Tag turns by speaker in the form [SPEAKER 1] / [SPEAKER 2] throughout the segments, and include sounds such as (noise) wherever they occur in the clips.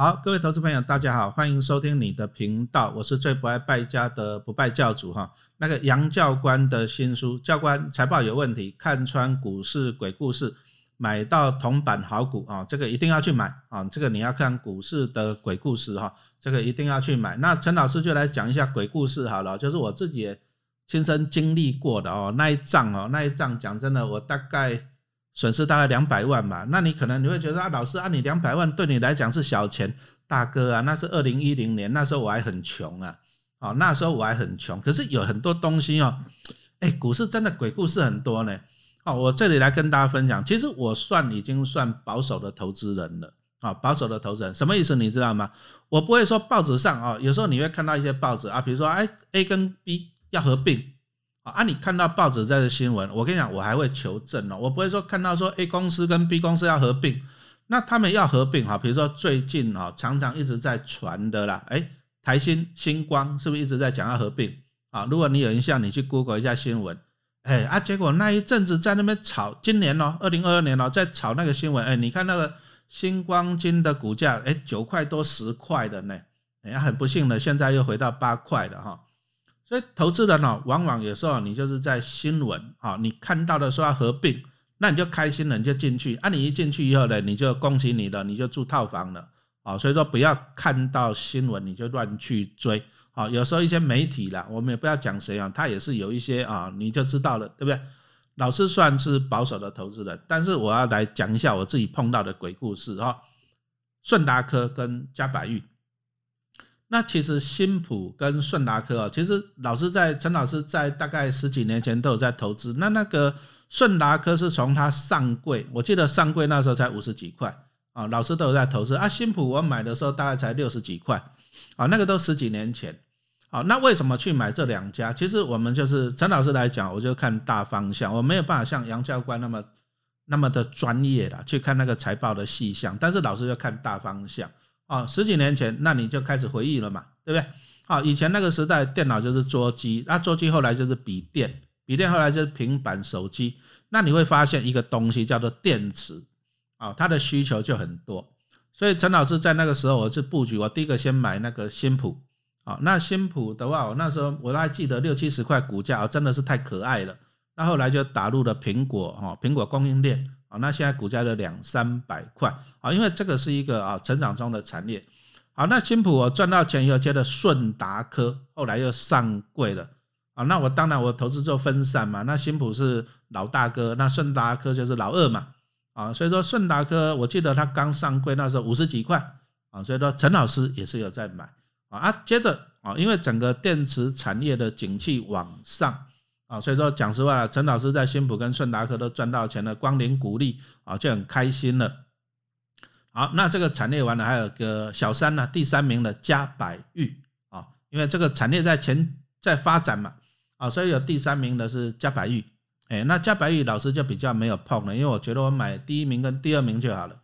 [SPEAKER 1] 好，各位投资朋友，大家好，欢迎收听你的频道，我是最不爱败家的不败教主哈。那个杨教官的新书《教官财报有问题，看穿股市鬼故事》，买到铜板好股啊，这个一定要去买啊，这个你要看股市的鬼故事哈，这个一定要去买。那陈老师就来讲一下鬼故事好了，就是我自己亲身经历过的哦，那一仗哦，那一仗讲真的，我大概。损失大概两百万嘛，那你可能你会觉得啊，老师啊，你两百万对你来讲是小钱，大哥啊，那是二零一零年，那时候我还很穷啊，哦，那时候我还很穷，可是有很多东西哦，哎，股市真的鬼故事很多呢，哦，我这里来跟大家分享，其实我算已经算保守的投资人了，啊，保守的投资人什么意思你知道吗？我不会说报纸上啊，有时候你会看到一些报纸啊，比如说哎，A 跟 B 要合并。啊，你看到报纸在的新闻，我跟你讲，我还会求证哦，我不会说看到说 A 公司跟 B 公司要合并，那他们要合并哈，比如说最近啊，常常一直在传的啦，哎，台新星光是不是一直在讲要合并啊？如果你有印象，你去 Google 一下新闻，哎啊，结果那一阵子在那边炒，今年哦，二零二二年哦，在炒那个新闻，哎，你看那个星光金的股价，哎，九块多十块的呢，哎，很不幸的，现在又回到八块了哈。所以投资人呢，往往有时候你就是在新闻啊，你看到的说要合并，那你就开心了，你就进去啊。你一进去以后呢，你就恭喜你了，你就住套房了啊。所以说不要看到新闻你就乱去追啊。有时候一些媒体啦，我们也不要讲谁啊，他也是有一些啊，你就知道了，对不对？老师算是保守的投资人，但是我要来讲一下我自己碰到的鬼故事哈。顺达科跟嘉百玉。那其实新普跟顺达科啊，其实老师在陈老师在大概十几年前都有在投资。那那个顺达科是从它上柜，我记得上柜那时候才五十几块啊，老师都有在投资啊。新普我买的时候大概才六十几块啊，那个都十几年前。好，那为什么去买这两家？其实我们就是陈老师来讲，我就看大方向，我没有办法像杨教官那么那么的专业的去看那个财报的细项，但是老师就看大方向。啊，十几年前，那你就开始回忆了嘛，对不对？啊，以前那个时代，电脑就是桌机，那桌机后来就是笔电，笔电后来就是平板手机，那你会发现一个东西叫做电池，啊，它的需求就很多。所以陈老师在那个时候，我是布局，我第一个先买那个新普，啊，那新普的话，我那时候我还记得六七十块股价，真的是太可爱了。那后来就打入了苹果，哈，苹果供应链。啊，那现在股价的两三百块啊，因为这个是一个啊成长中的产业。好，那新普我赚到钱以后接着顺达科，后来又上柜了啊。那我当然我投资做分散嘛，那新普是老大哥，那顺达科就是老二嘛啊。所以说顺达科，我记得他刚上柜那时候五十几块啊，所以说陈老师也是有在买。啊，接着啊，因为整个电池产业的景气往上。啊，所以说讲实话，陈老师在新普跟顺达科都赚到钱了，光临股利啊就很开心了。好，那这个产业完了，还有个小三呢，第三名的嘉百玉啊，因为这个产业在前在发展嘛，啊，所以有第三名的是嘉百玉。哎，那嘉百玉老师就比较没有碰了，因为我觉得我买第一名跟第二名就好了。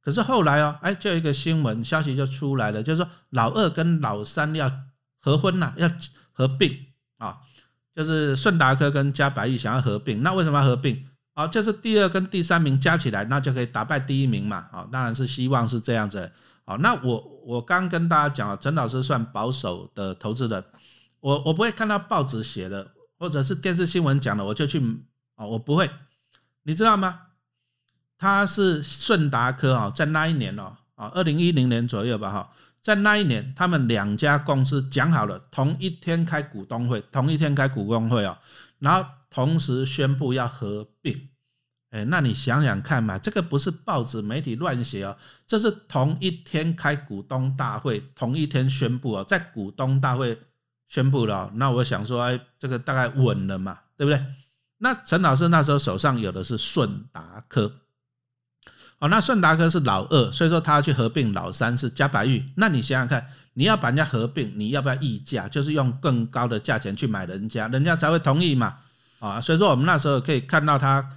[SPEAKER 1] 可是后来哦，哎，就一个新闻消息就出来了，就是说老二跟老三要合婚了，要合并啊。就是顺达科跟嘉百亿想要合并，那为什么要合并？啊，就是第二跟第三名加起来，那就可以打败第一名嘛。啊，当然是希望是这样子。好，那我我刚跟大家讲了，陈老师算保守的投资人，我我不会看到报纸写的或者是电视新闻讲的，我就去啊，我不会。你知道吗？他是顺达科啊，在那一年哦，啊，二零一零年左右吧，哈。在那一年，他们两家公司讲好了，同一天开股东会，同一天开股东会哦，然后同时宣布要合并。哎，那你想想看嘛，这个不是报纸媒体乱写哦，这是同一天开股东大会，同一天宣布哦，在股东大会宣布了，那我想说，哎，这个大概稳了嘛，对不对？那陈老师那时候手上有的是顺达科。哦，那顺达科是老二，所以说他要去合并老三是嘉白玉。那你想想看，你要把人家合并，你要不要溢价？就是用更高的价钱去买人家，人家才会同意嘛。啊，所以说我们那时候可以看到他，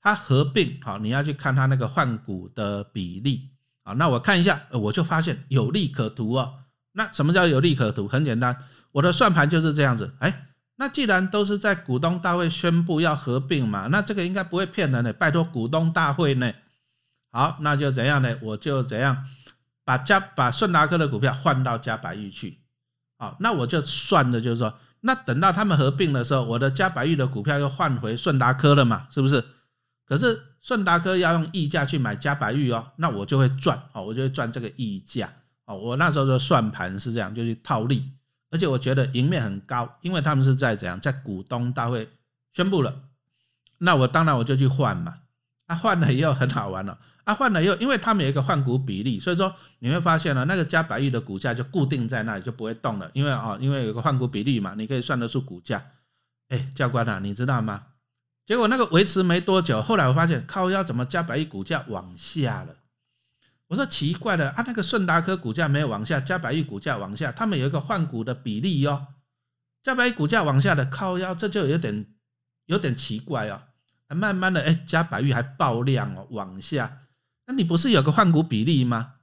[SPEAKER 1] 他合并，好，你要去看他那个换股的比例。啊，那我看一下，我就发现有利可图哦。那什么叫有利可图？很简单，我的算盘就是这样子。哎，那既然都是在股东大会宣布要合并嘛，那这个应该不会骗人的。拜托股东大会呢？好，那就怎样呢？我就怎样把嘉把顺达科的股票换到嘉百玉去，好，那我就算的就是说，那等到他们合并的时候，我的嘉百玉的股票又换回顺达科了嘛，是不是？可是顺达科要用溢价去买嘉百玉哦，那我就会赚哦，我就会赚这个溢价哦。我那时候的算盘是这样，就去套利，而且我觉得赢面很高，因为他们是在怎样，在股东大会宣布了，那我当然我就去换嘛，啊，换了以后很好玩了。啊，换了以后，因为他们有一个换股比例，所以说你会发现呢，那个加百亿的股价就固定在那里，就不会动了。因为啊，因为有个换股比例嘛，你可以算得出股价。哎，教官啊，你知道吗？结果那个维持没多久，后来我发现靠腰怎么加百亿股价往下了？我说奇怪了，啊，那个顺达科股价没有往下，加百亿股价往下，他们有一个换股的比例哟，加百亿股价往下的靠腰，这就有点有点奇怪哦。慢慢的，哎，加百玉还爆量哦，往下。那你不是有个换股比例吗？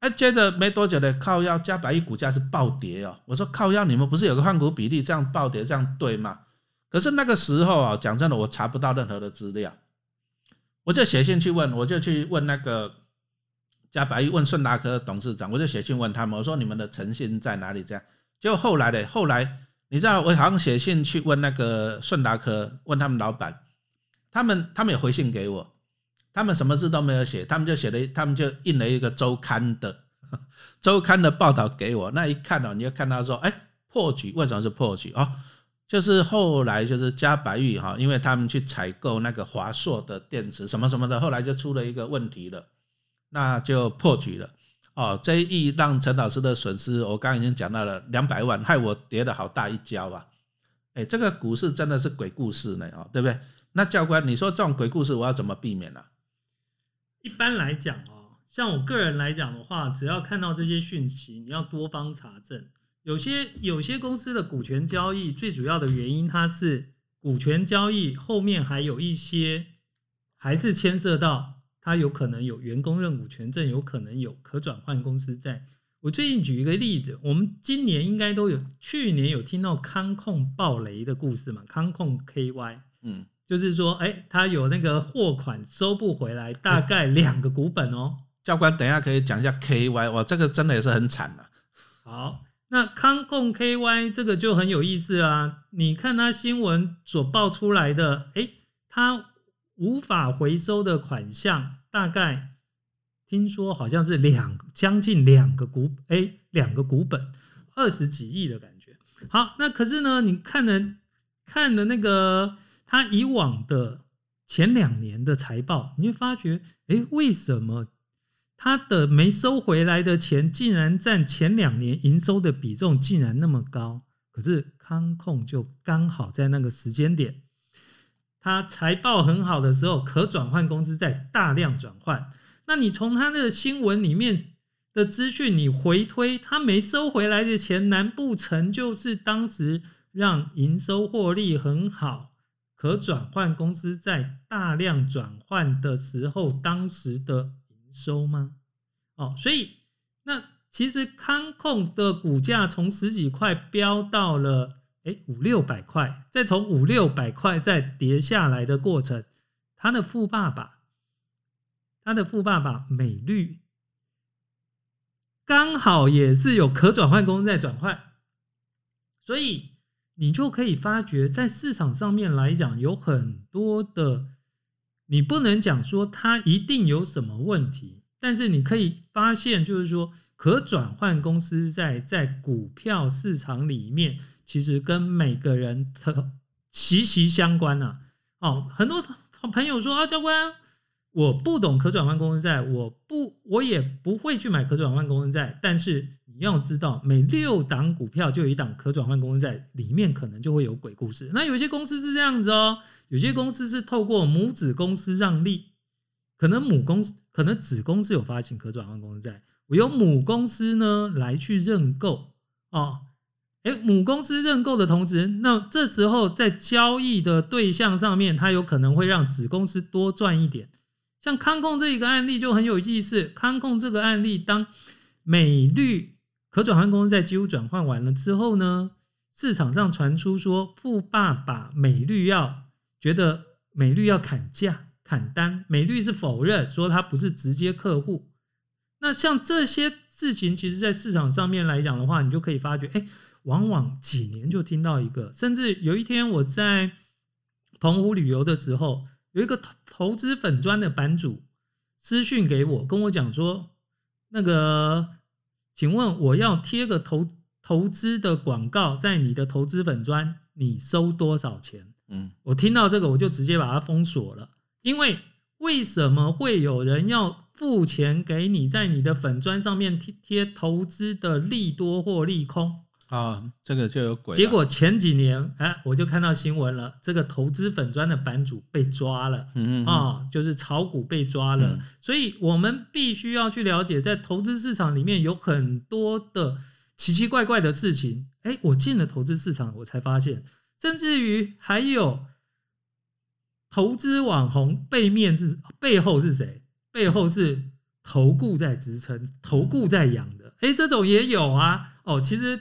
[SPEAKER 1] 哎，接着没多久的靠腰加百亿股价是暴跌哦。我说靠腰，你们不是有个换股比例这样暴跌这样对吗？可是那个时候啊，讲真的，我查不到任何的资料，我就写信去问，我就去问那个加百亿，问顺达科董事长，我就写信问他们，我说你们的诚信在哪里？这样，结果后来的后来，你知道我好像写信去问那个顺达科，问他们老板，他们他们有回信给我。他们什么字都没有写，他们就写了，他们就印了一个周刊的 (laughs) 周刊的报道给我。那一看哦，你就看到说，哎，破局为什么是破局哦？就是后来就是加白玉哈，因为他们去采购那个华硕的电池什么什么的，后来就出了一个问题了，那就破局了哦。这一役让陈老师的损失，我刚刚已经讲到了两百万，害我跌了好大一跤啊！哎，这个股市真的是鬼故事呢哦，对不对？那教官，你说这种鬼故事我要怎么避免呢？
[SPEAKER 2] 一般来讲哦，像我个人来讲的话，只要看到这些讯息，你要多方查证。有些有些公司的股权交易，最主要的原因，它是股权交易后面还有一些，还是牵涉到它有可能有员工认股权证，有可能有可转换公司债。我最近举一个例子，我们今年应该都有，去年有听到康控暴雷的故事嘛？康控 KY，嗯。就是说，哎，他有那个货款收不回来，大概两个股本哦。
[SPEAKER 1] 教官，等一下可以讲一下 KY，哇，这个真的也是很惨的。
[SPEAKER 2] 好，那康控 KY 这个就很有意思啊。你看他新闻所报出来的，哎，他无法回收的款项，大概听说好像是两将近两个股，哎，两个股本，二十几亿的感觉。好，那可是呢，你看了看了那个。他以往的前两年的财报，你会发觉，哎，为什么他的没收回来的钱竟然占前两年营收的比重竟然那么高？可是康控就刚好在那个时间点，他财报很好的时候，可转换公司在大量转换。那你从他的新闻里面的资讯，你回推，他没收回来的钱，难不成就是当时让营收获利很好？可转换公司在大量转换的时候，当时的营收吗？哦，所以那其实康控的股价从十几块飙到了哎五六百块，再从五六百块再跌下来的过程，他的富爸爸，他的富爸爸美绿，刚好也是有可转换公司在转换，所以。你就可以发觉，在市场上面来讲，有很多的，你不能讲说它一定有什么问题，但是你可以发现，就是说可转换公司在在股票市场里面，其实跟每个人的息息相关呐。哦，很多朋友说啊，教官，我不懂可转换公司债，我不，我也不会去买可转换公司债，但是。你要知道，每六档股票就有一档可转换公司在里面，可能就会有鬼故事。那有些公司是这样子哦，有些公司是透过母子公司让利，可能母公司可能子公司有发行可转换公司债，我由母公司呢来去认购哦，哎，母公司认购的同时，那这时候在交易的对象上面，它有可能会让子公司多赚一点。像康控这一个案例就很有意思，康控这个案例，当美绿。可转换公司在几乎转换完了之后呢，市场上传出说富爸爸美绿要觉得美绿要砍价砍单，美绿是否认说他不是直接客户，那像这些事情，其实在市场上面来讲的话，你就可以发觉，哎，往往几年就听到一个，甚至有一天我在澎湖旅游的时候，有一个投投资粉砖的版主私讯给我，跟我讲说，那个，请问我要贴个投投资的广告在你的投资粉砖，你收多少钱？嗯，我听到这个，我就直接把它封锁了，因为。为什么会有人要付钱给你，在你的粉砖上面贴贴投资的利多或利空？
[SPEAKER 1] 啊，这个就有鬼。
[SPEAKER 2] 结果前几年，哎，我就看到新闻了，这个投资粉砖的版主被抓了，嗯嗯，啊，就是炒股被抓了。所以我们必须要去了解，在投资市场里面有很多的奇奇怪怪的事情。哎，我进了投资市场，我才发现，甚至于还有。投资网红背面是背后是谁？背后是投顾在支撑，投顾在养的。哎，这种也有啊。哦，其实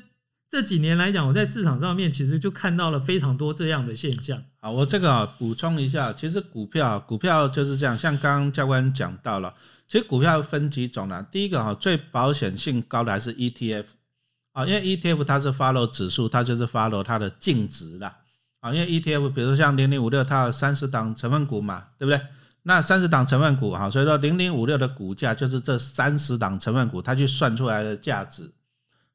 [SPEAKER 2] 这几年来讲，我在市场上面其实就看到了非常多这样的现象。
[SPEAKER 1] 好，我这个啊补充一下，其实股票股票就是这样，像刚刚教官讲到了，其实股票分几种呢？第一个哈，最保险性高的还是 ETF 啊，因为 ETF 它是 follow 指数，它就是 follow 它的净值啦。啊，因为 ETF，比如像零零五六，它有三十档成分股嘛，对不对？那三十档成分股，哈，所以说零零五六的股价就是这三十档成分股它去算出来的价值。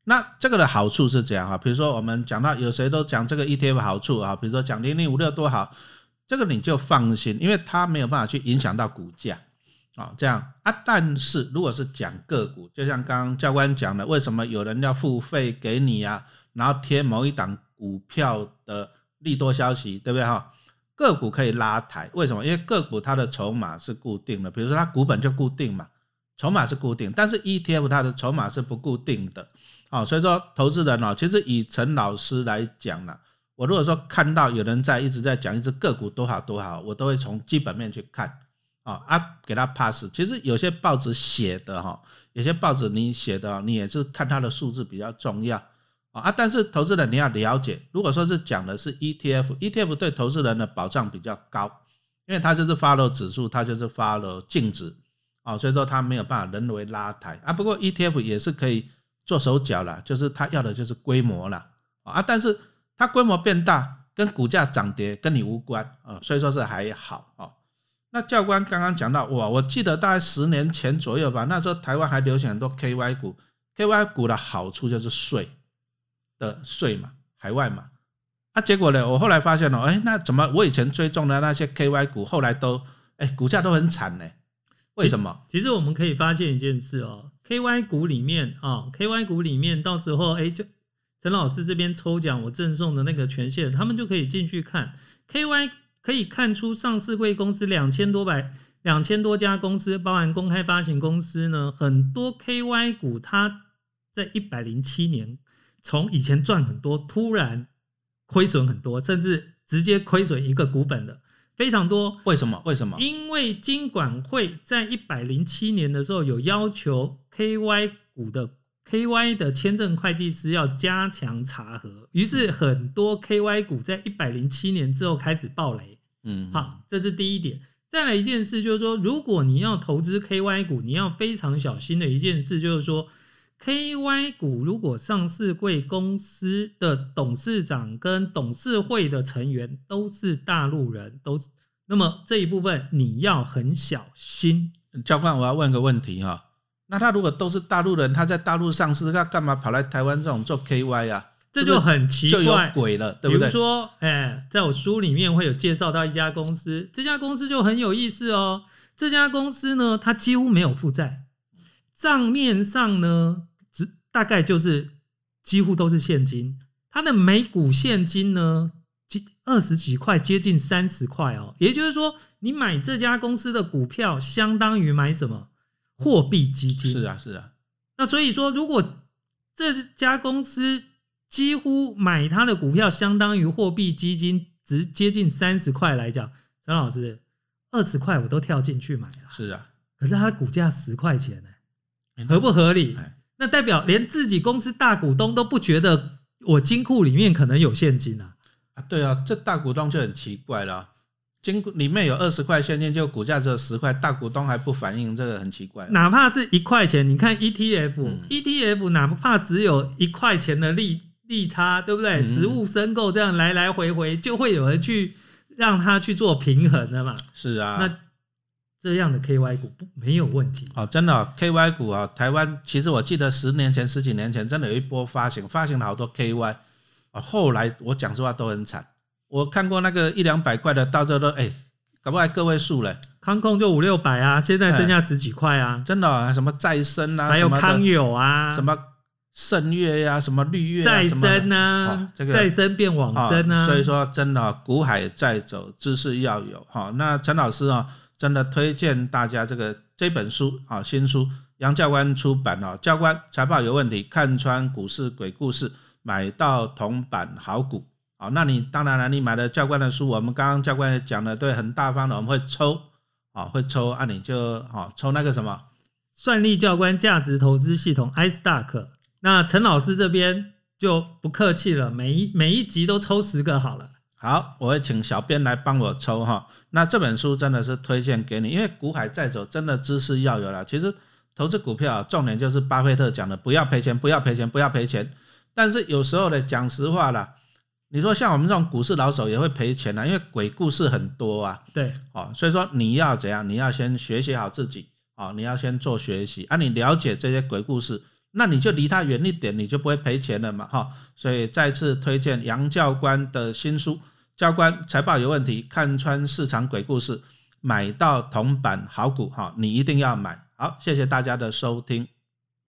[SPEAKER 1] 那这个的好处是这样哈？比如说我们讲到有谁都讲这个 ETF 好处啊，比如说讲零零五六多好，这个你就放心，因为它没有办法去影响到股价啊。这样啊，但是如果是讲个股，就像刚刚教官讲的，为什么有人要付费给你啊？然后贴某一档股票的。利多消息，对不对哈？个股可以拉抬，为什么？因为个股它的筹码是固定的，比如说它股本就固定嘛，筹码是固定。但是 ETF 它的筹码是不固定的，啊，所以说投资人哦，其实以陈老师来讲呢，我如果说看到有人在一直在讲一只个股多好多好，我都会从基本面去看，啊啊，给他 pass。其实有些报纸写的哈，有些报纸你写的，你也是看它的数字比较重要。啊，但是投资人你要了解，如果说是讲的是 ETF，ETF 对投资人的保障比较高，因为它就是 follow 指数，它就是 follow 净值，啊，所以说它没有办法人为拉抬啊。不过 ETF 也是可以做手脚了，就是它要的就是规模了啊，但是它规模变大跟股价涨跌跟你无关啊，所以说是还好啊。那教官刚刚讲到哇，我记得大概十年前左右吧，那时候台湾还流行很多 KY 股，KY 股的好处就是税。的税嘛，海外嘛，啊，结果呢，我后来发现了，哎，那怎么我以前追踪的那些 KY 股，后来都，哎，股价都很惨呢？为什么？
[SPEAKER 2] 其实我们可以发现一件事哦，KY 股里面啊，KY 股里面，到时候哎，就陈老师这边抽奖，我赠送的那个权限，他们就可以进去看 KY，可以看出上市贵公司两千多百两千多家公司，包含公开发行公司呢，很多 KY 股它在一百零七年。从以前赚很多，突然亏损很多，甚至直接亏损一个股本的非常多。
[SPEAKER 1] 为什么？为什么？
[SPEAKER 2] 因为金管会在一百零七年的时候有要求 KY 股的 KY 的签证会计师要加强查核，于是很多 KY 股在一百零七年之后开始暴雷。嗯，好，这是第一点。再来一件事就是说，如果你要投资 KY 股，你要非常小心的一件事就是说。KY 股如果上市贵公司的董事长跟董事会的成员都是大陆人，都那么这一部分你要很小心。
[SPEAKER 1] 教官，我要问个问题哈，那他如果都是大陆人，他在大陆上市，他干嘛跑来台湾这种做 KY 啊？
[SPEAKER 2] 这就很奇怪，
[SPEAKER 1] 就有鬼了，对不对？
[SPEAKER 2] 比如说，哎，在我书里面会有介绍到一家公司，这家公司就很有意思哦。这家公司呢，它几乎没有负债，账面上呢。只大概就是几乎都是现金，它的每股现金呢，二十几块，接近三十块哦。也就是说，你买这家公司的股票，相当于买什么货币基金？
[SPEAKER 1] 是啊，是啊。
[SPEAKER 2] 那所以说，如果这家公司几乎买它的股票，相当于货币基金值接近三十块来讲，陈老师二十块我都跳进去买了。
[SPEAKER 1] 是啊，
[SPEAKER 2] 可是它的股价十块钱呢，合不合理？那代表连自己公司大股东都不觉得我金库里面可能有现金啊？
[SPEAKER 1] 啊，对啊，这大股东就很奇怪了。金库里面有二十块现金，就股价只有十块，大股东还不反应，这个很奇怪。
[SPEAKER 2] 哪怕是一块钱，你看 ETF，ETF、
[SPEAKER 1] 嗯
[SPEAKER 2] ETF 哪怕只有一块钱的利利差，对不对？
[SPEAKER 1] 嗯
[SPEAKER 2] 实物申购这样来来回回，就会有人去让他去做平衡的嘛。
[SPEAKER 1] 是啊，
[SPEAKER 2] 那这样的 KY 股不没有问题。
[SPEAKER 1] 哦，真的、哦、KY 股啊、台湾其实我记得十年前、十几年前真的有一波发行，发行了好多 KY 啊、后来我讲实话都很惨，我看过那个一两百块的，到最后都哎，搞不好还个位数嘞，
[SPEAKER 2] 康控就五六百啊，现在剩下十几块啊，
[SPEAKER 1] 真的、哦、什么再生啊，
[SPEAKER 2] 还有康友啊，
[SPEAKER 1] 什么盛月呀、什么绿月、啊、
[SPEAKER 2] 再生啊
[SPEAKER 1] 哦，这个
[SPEAKER 2] 再生变往生啊，
[SPEAKER 1] 哦所以说真的哦股海在走，知识要有。哈、那陈老师啊、真的推荐大家这个这本书啊、新书杨教官出版哦，教官财报有问题，看穿股市鬼故事，买到铜板好股。好，那你当然了，你买了教官的书，我们刚刚教官也讲了，对，很大方的，我们会抽啊、会抽啊，你就啊、抽那个什么
[SPEAKER 2] 算力教官价值投资系统 iStack。那陈老师这边就不客气了，每一每一集都抽十个好了。
[SPEAKER 1] 好，我会请小编来帮我抽哈。那这本书真的是推荐给你，因为股海在走，真的知识要有了。其实投资股票重点就是巴菲特讲的，不要赔钱，不要赔钱，不要赔钱。但是有时候呢，讲实话啦，你说像我们这种股市老手也会赔钱啊，因为鬼故事很多啊。
[SPEAKER 2] 对，
[SPEAKER 1] 哦，所以说你要怎样？你要先学习好自己哦，你要先做学习啊，你了解这些鬼故事，那你就离他远一点，你就不会赔钱了嘛哈、所以再次推荐杨教官的新书《教官财报有问题，看穿市场鬼故事，买到铜板好股哈、你一定要买。好，谢谢大家的收听。